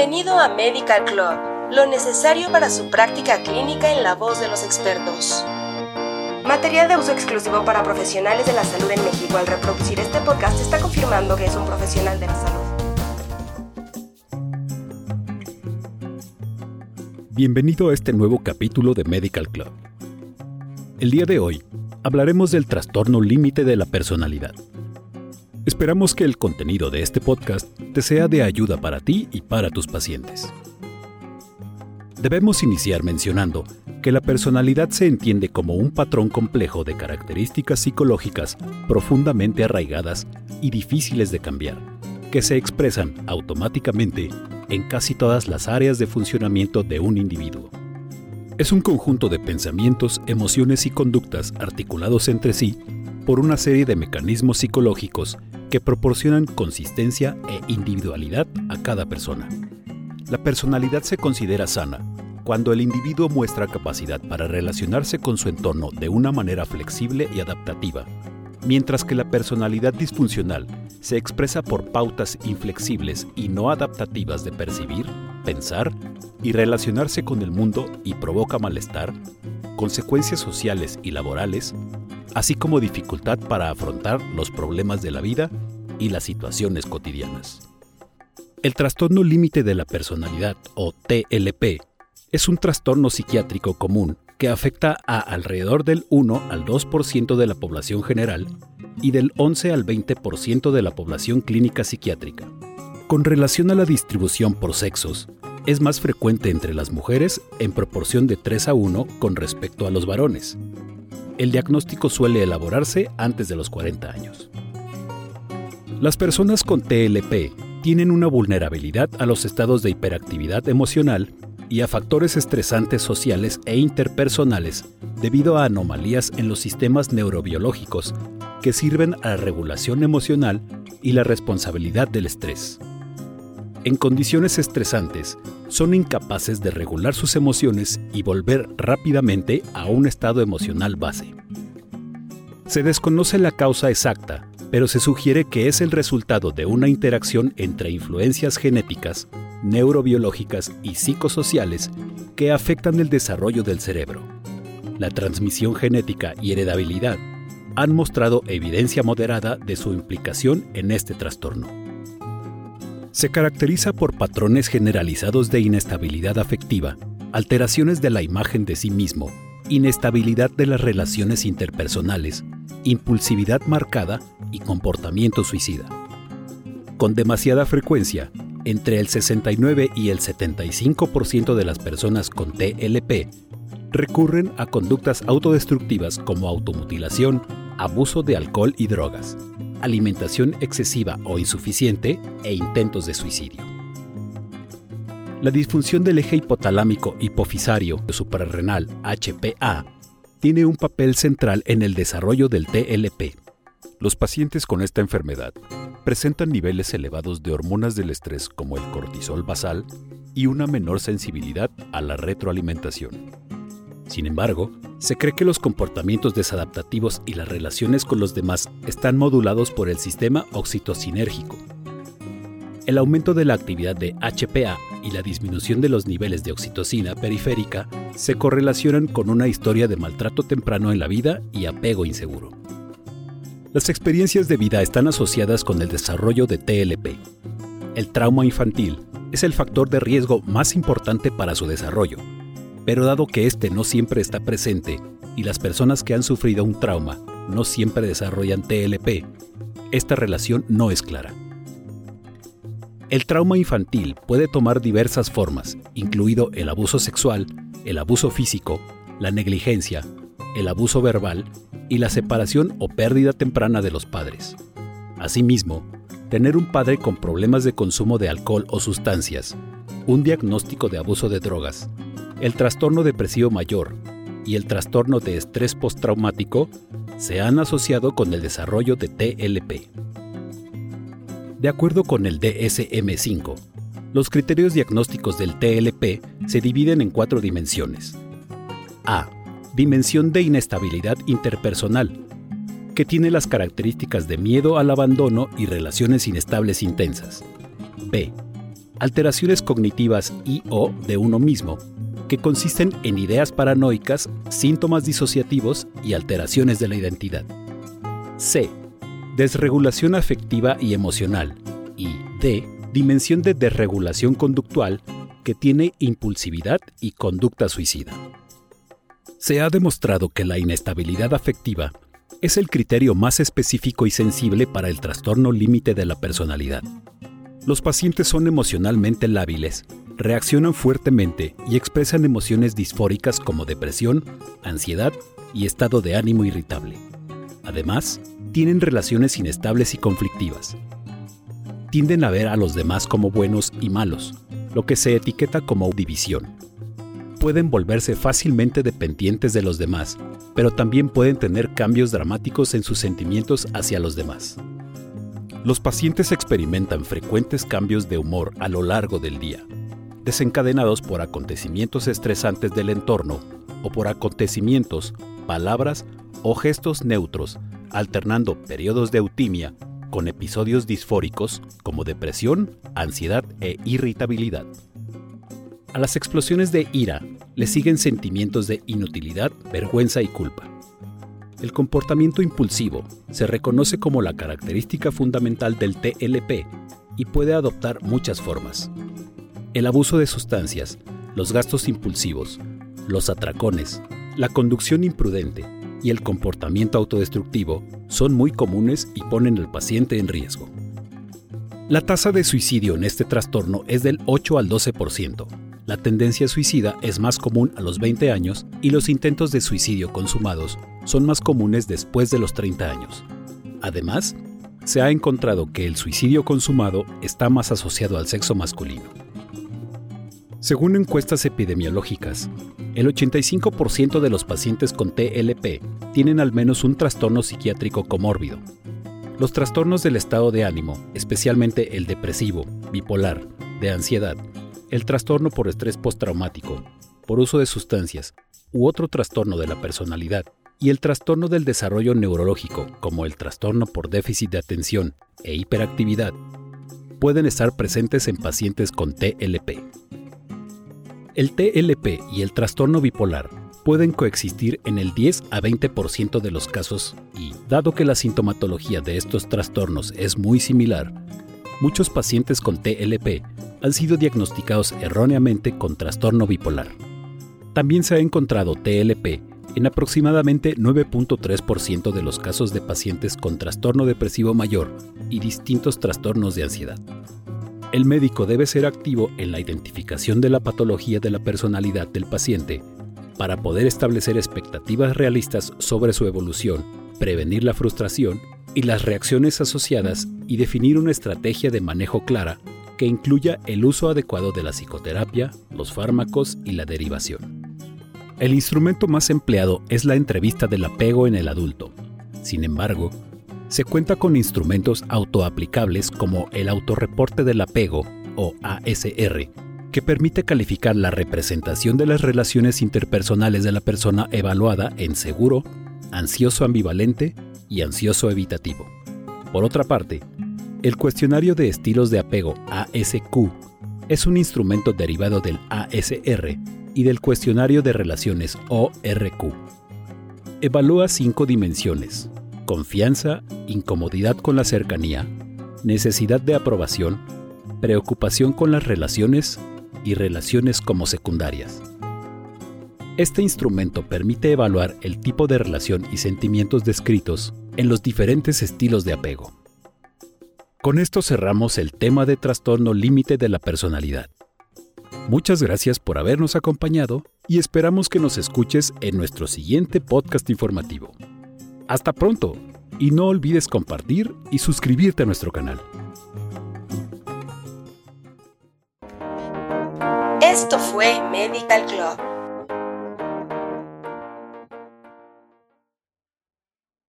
Bienvenido a Medical Club, lo necesario para su práctica clínica en la voz de los expertos. Material de uso exclusivo para profesionales de la salud en México. Al reproducir este podcast está confirmando que es un profesional de la salud. Bienvenido a este nuevo capítulo de Medical Club. El día de hoy hablaremos del trastorno límite de la personalidad. Esperamos que el contenido de este podcast te sea de ayuda para ti y para tus pacientes. Debemos iniciar mencionando que la personalidad se entiende como un patrón complejo de características psicológicas profundamente arraigadas y difíciles de cambiar, que se expresan automáticamente en casi todas las áreas de funcionamiento de un individuo. Es un conjunto de pensamientos, emociones y conductas articulados entre sí por una serie de mecanismos psicológicos que proporcionan consistencia e individualidad a cada persona. La personalidad se considera sana cuando el individuo muestra capacidad para relacionarse con su entorno de una manera flexible y adaptativa, mientras que la personalidad disfuncional se expresa por pautas inflexibles y no adaptativas de percibir, pensar y relacionarse con el mundo y provoca malestar, consecuencias sociales y laborales, así como dificultad para afrontar los problemas de la vida y las situaciones cotidianas. El trastorno límite de la personalidad, o TLP, es un trastorno psiquiátrico común que afecta a alrededor del 1 al 2% de la población general y del 11 al 20% de la población clínica psiquiátrica. Con relación a la distribución por sexos, es más frecuente entre las mujeres en proporción de 3 a 1 con respecto a los varones, el diagnóstico suele elaborarse antes de los 40 años. Las personas con TLP tienen una vulnerabilidad a los estados de hiperactividad emocional y a factores estresantes sociales e interpersonales debido a anomalías en los sistemas neurobiológicos que sirven a la regulación emocional y la responsabilidad del estrés. En condiciones estresantes, son incapaces de regular sus emociones y volver rápidamente a un estado emocional base. Se desconoce la causa exacta, pero se sugiere que es el resultado de una interacción entre influencias genéticas, neurobiológicas y psicosociales que afectan el desarrollo del cerebro. La transmisión genética y heredabilidad han mostrado evidencia moderada de su implicación en este trastorno se caracteriza por patrones generalizados de inestabilidad afectiva, alteraciones de la imagen de sí mismo, inestabilidad de las relaciones interpersonales, impulsividad marcada y comportamiento suicida. Con demasiada frecuencia, entre el 69 y el 75% de las personas con TLP recurren a conductas autodestructivas como automutilación, abuso de alcohol y drogas, alimentación excesiva o insuficiente e intentos de suicidio. La disfunción del eje hipotalámico hipofisario suprarrenal HPA tiene un papel central en el desarrollo del TLP. Los pacientes con esta enfermedad presentan niveles elevados de hormonas del estrés como el cortisol basal y una menor sensibilidad a la retroalimentación. Sin embargo, se cree que los comportamientos desadaptativos y las relaciones con los demás están modulados por el sistema oxitocinérgico. El aumento de la actividad de HPA y la disminución de los niveles de oxitocina periférica se correlacionan con una historia de maltrato temprano en la vida y apego inseguro. Las experiencias de vida están asociadas con el desarrollo de TLP. El trauma infantil es el factor de riesgo más importante para su desarrollo, pero dado que este no siempre está presente y las personas que han sufrido un trauma no siempre desarrollan TLP, esta relación no es clara. El trauma infantil puede tomar diversas formas, incluido el abuso sexual, el abuso físico, la negligencia, el abuso verbal y la separación o pérdida temprana de los padres. Asimismo, tener un padre con problemas de consumo de alcohol o sustancias, un diagnóstico de abuso de drogas, el trastorno depresivo mayor y el trastorno de estrés postraumático se han asociado con el desarrollo de TLP. De acuerdo con el DSM-5, los criterios diagnósticos del TLP se dividen en cuatro dimensiones. A. Dimensión de inestabilidad interpersonal, que tiene las características de miedo al abandono y relaciones inestables intensas. B alteraciones cognitivas y o de uno mismo, que consisten en ideas paranoicas, síntomas disociativos y alteraciones de la identidad. C. Desregulación afectiva y emocional. Y D. Dimensión de desregulación conductual que tiene impulsividad y conducta suicida. Se ha demostrado que la inestabilidad afectiva es el criterio más específico y sensible para el trastorno límite de la personalidad. Los pacientes son emocionalmente lábiles, reaccionan fuertemente y expresan emociones disfóricas como depresión, ansiedad y estado de ánimo irritable. Además, tienen relaciones inestables y conflictivas. Tienden a ver a los demás como buenos y malos, lo que se etiqueta como división. Pueden volverse fácilmente dependientes de los demás, pero también pueden tener cambios dramáticos en sus sentimientos hacia los demás. Los pacientes experimentan frecuentes cambios de humor a lo largo del día, desencadenados por acontecimientos estresantes del entorno o por acontecimientos, palabras o gestos neutros, alternando periodos de eutimia con episodios disfóricos como depresión, ansiedad e irritabilidad. A las explosiones de ira le siguen sentimientos de inutilidad, vergüenza y culpa. El comportamiento impulsivo se reconoce como la característica fundamental del TLP y puede adoptar muchas formas. El abuso de sustancias, los gastos impulsivos, los atracones, la conducción imprudente, y el comportamiento autodestructivo son muy comunes y ponen al paciente en riesgo. La tasa de suicidio en este trastorno es del 8 al 12%. La tendencia suicida es más común a los 20 años y los intentos de suicidio consumados son más comunes después de los 30 años. Además, se ha encontrado que el suicidio consumado está más asociado al sexo masculino. Según encuestas epidemiológicas, el 85% de los pacientes con TLP tienen al menos un trastorno psiquiátrico comórbido. Los trastornos del estado de ánimo, especialmente el depresivo, bipolar, de ansiedad, el trastorno por estrés postraumático, por uso de sustancias u otro trastorno de la personalidad, y el trastorno del desarrollo neurológico, como el trastorno por déficit de atención e hiperactividad, pueden estar presentes en pacientes con TLP. El TLP y el trastorno bipolar pueden coexistir en el 10 a 20% de los casos y, dado que la sintomatología de estos trastornos es muy similar, muchos pacientes con TLP han sido diagnosticados erróneamente con trastorno bipolar. También se ha encontrado TLP en aproximadamente 9.3% de los casos de pacientes con trastorno depresivo mayor y distintos trastornos de ansiedad el médico debe ser activo en la identificación de la patología de la personalidad del paciente para poder establecer expectativas realistas sobre su evolución, prevenir la frustración y las reacciones asociadas y definir una estrategia de manejo clara que incluya el uso adecuado de la psicoterapia, los fármacos y la derivación. El instrumento más empleado es la entrevista del apego en el adulto. Sin embargo, se cuenta con instrumentos autoaplicables como el autorreporte del apego o ASR, que permite calificar la representación de las relaciones interpersonales de la persona evaluada en seguro, ansioso ambivalente y ansioso evitativo. Por otra parte, el cuestionario de estilos de apego ASQ es un instrumento derivado del ASR y del cuestionario de relaciones ORQ. Evalúa cinco dimensiones, confianza, incomodidad con la cercanía, necesidad de aprobación, preocupación con las relaciones y relaciones como secundarias. Este instrumento permite evaluar el tipo de relación y sentimientos descritos en los diferentes estilos de apego. Con esto cerramos el tema de trastorno límite de la personalidad. Muchas gracias por habernos acompañado y esperamos que nos escuches en nuestro siguiente podcast informativo. Hasta pronto y no olvides compartir y suscribirte a nuestro canal. Esto fue Medical Club